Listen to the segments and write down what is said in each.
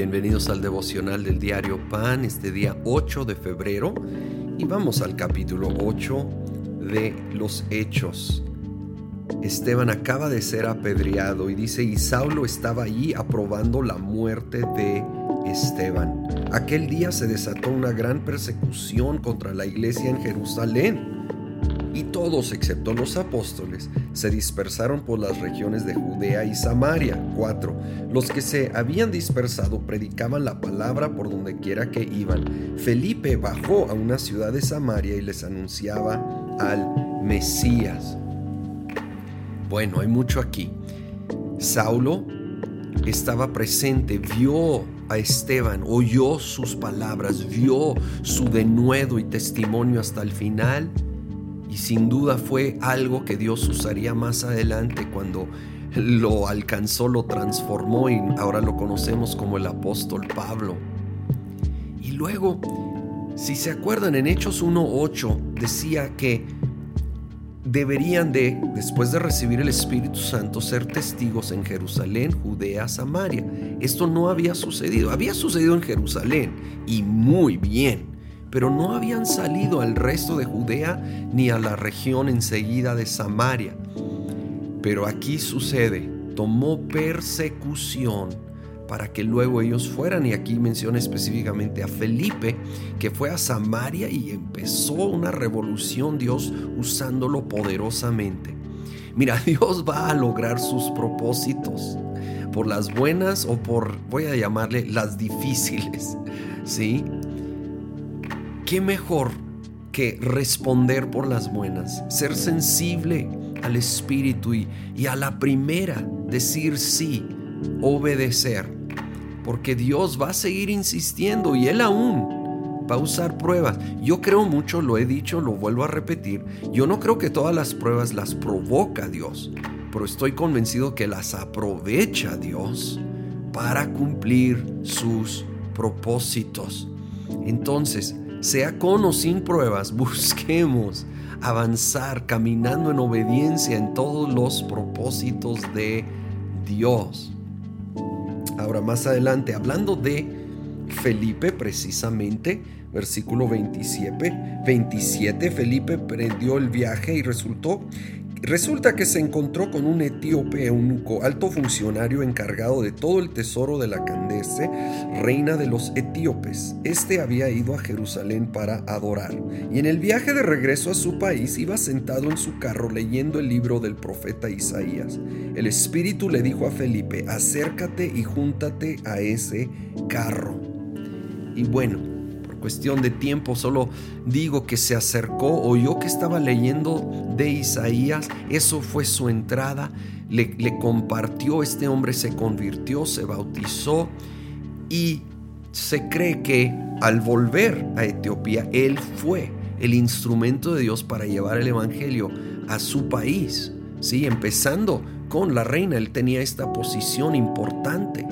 bienvenidos al devocional del diario Pan, este día 8 de febrero, y vamos al capítulo 8 de los Hechos. Esteban acaba de ser apedreado y dice, y Saulo estaba allí aprobando la muerte de Esteban. Aquel día se desató una gran persecución contra la iglesia en Jerusalén todos excepto los apóstoles se dispersaron por las regiones de Judea y Samaria. 4. Los que se habían dispersado predicaban la palabra por donde quiera que iban. Felipe bajó a una ciudad de Samaria y les anunciaba al Mesías. Bueno, hay mucho aquí. Saulo estaba presente, vio a Esteban, oyó sus palabras, vio su denuedo y testimonio hasta el final y sin duda fue algo que Dios usaría más adelante cuando lo alcanzó, lo transformó y ahora lo conocemos como el apóstol Pablo. Y luego, si se acuerdan, en Hechos 1.8 decía que deberían de, después de recibir el Espíritu Santo, ser testigos en Jerusalén, Judea, Samaria. Esto no había sucedido, había sucedido en Jerusalén y muy bien pero no habían salido al resto de Judea ni a la región enseguida de Samaria. Pero aquí sucede, tomó persecución para que luego ellos fueran, y aquí menciona específicamente a Felipe, que fue a Samaria y empezó una revolución, Dios usándolo poderosamente. Mira, Dios va a lograr sus propósitos por las buenas o por, voy a llamarle, las difíciles, ¿sí? ¿Qué mejor que responder por las buenas? Ser sensible al Espíritu y, y a la primera decir sí, obedecer. Porque Dios va a seguir insistiendo y Él aún va a usar pruebas. Yo creo mucho, lo he dicho, lo vuelvo a repetir, yo no creo que todas las pruebas las provoca Dios, pero estoy convencido que las aprovecha Dios para cumplir sus propósitos. Entonces, sea con o sin pruebas, busquemos avanzar caminando en obediencia en todos los propósitos de Dios. Ahora más adelante, hablando de Felipe precisamente, versículo 27, 27, Felipe prendió el viaje y resultó Resulta que se encontró con un etíope eunuco, alto funcionario encargado de todo el tesoro de la Candace, reina de los etíopes. Este había ido a Jerusalén para adorar, y en el viaje de regreso a su país iba sentado en su carro leyendo el libro del profeta Isaías. El Espíritu le dijo a Felipe, acércate y júntate a ese carro. Y bueno, cuestión de tiempo, solo digo que se acercó, oyó que estaba leyendo de Isaías, eso fue su entrada, le, le compartió, este hombre se convirtió, se bautizó y se cree que al volver a Etiopía, él fue el instrumento de Dios para llevar el Evangelio a su país, ¿sí? empezando con la reina, él tenía esta posición importante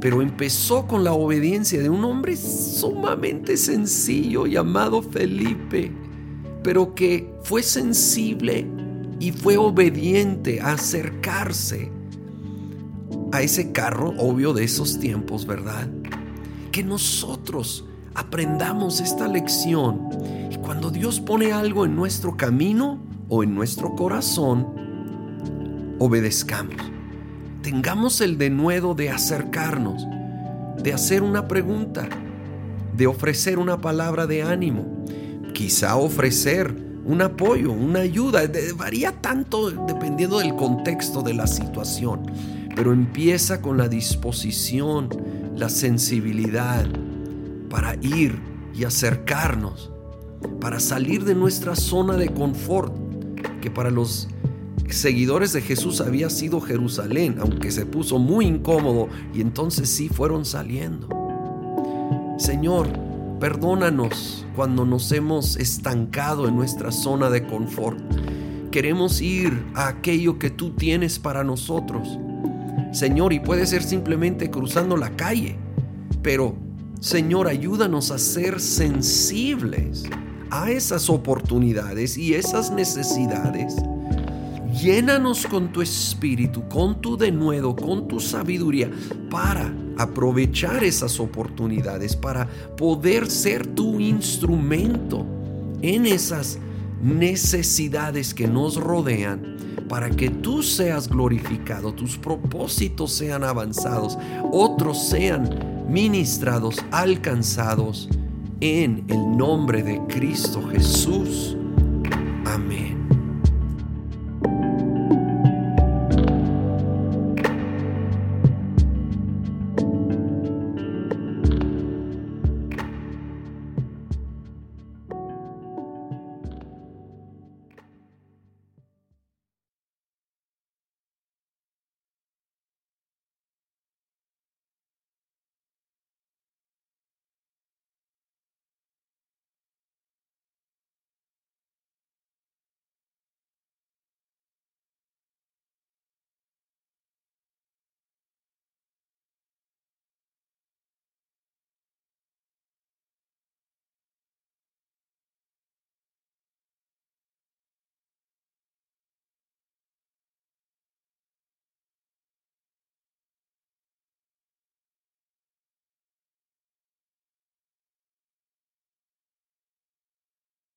pero empezó con la obediencia de un hombre sumamente sencillo llamado Felipe, pero que fue sensible y fue obediente a acercarse a ese carro, obvio de esos tiempos, ¿verdad? Que nosotros aprendamos esta lección y cuando Dios pone algo en nuestro camino o en nuestro corazón, obedezcamos tengamos el denuedo de acercarnos, de hacer una pregunta, de ofrecer una palabra de ánimo, quizá ofrecer un apoyo, una ayuda, varía tanto dependiendo del contexto de la situación, pero empieza con la disposición, la sensibilidad para ir y acercarnos, para salir de nuestra zona de confort, que para los seguidores de Jesús había sido Jerusalén, aunque se puso muy incómodo y entonces sí fueron saliendo. Señor, perdónanos cuando nos hemos estancado en nuestra zona de confort. Queremos ir a aquello que tú tienes para nosotros. Señor, y puede ser simplemente cruzando la calle, pero Señor, ayúdanos a ser sensibles a esas oportunidades y esas necesidades Llénanos con tu espíritu, con tu denuedo, con tu sabiduría para aprovechar esas oportunidades, para poder ser tu instrumento en esas necesidades que nos rodean para que tú seas glorificado, tus propósitos sean avanzados, otros sean ministrados, alcanzados en el nombre de Cristo Jesús.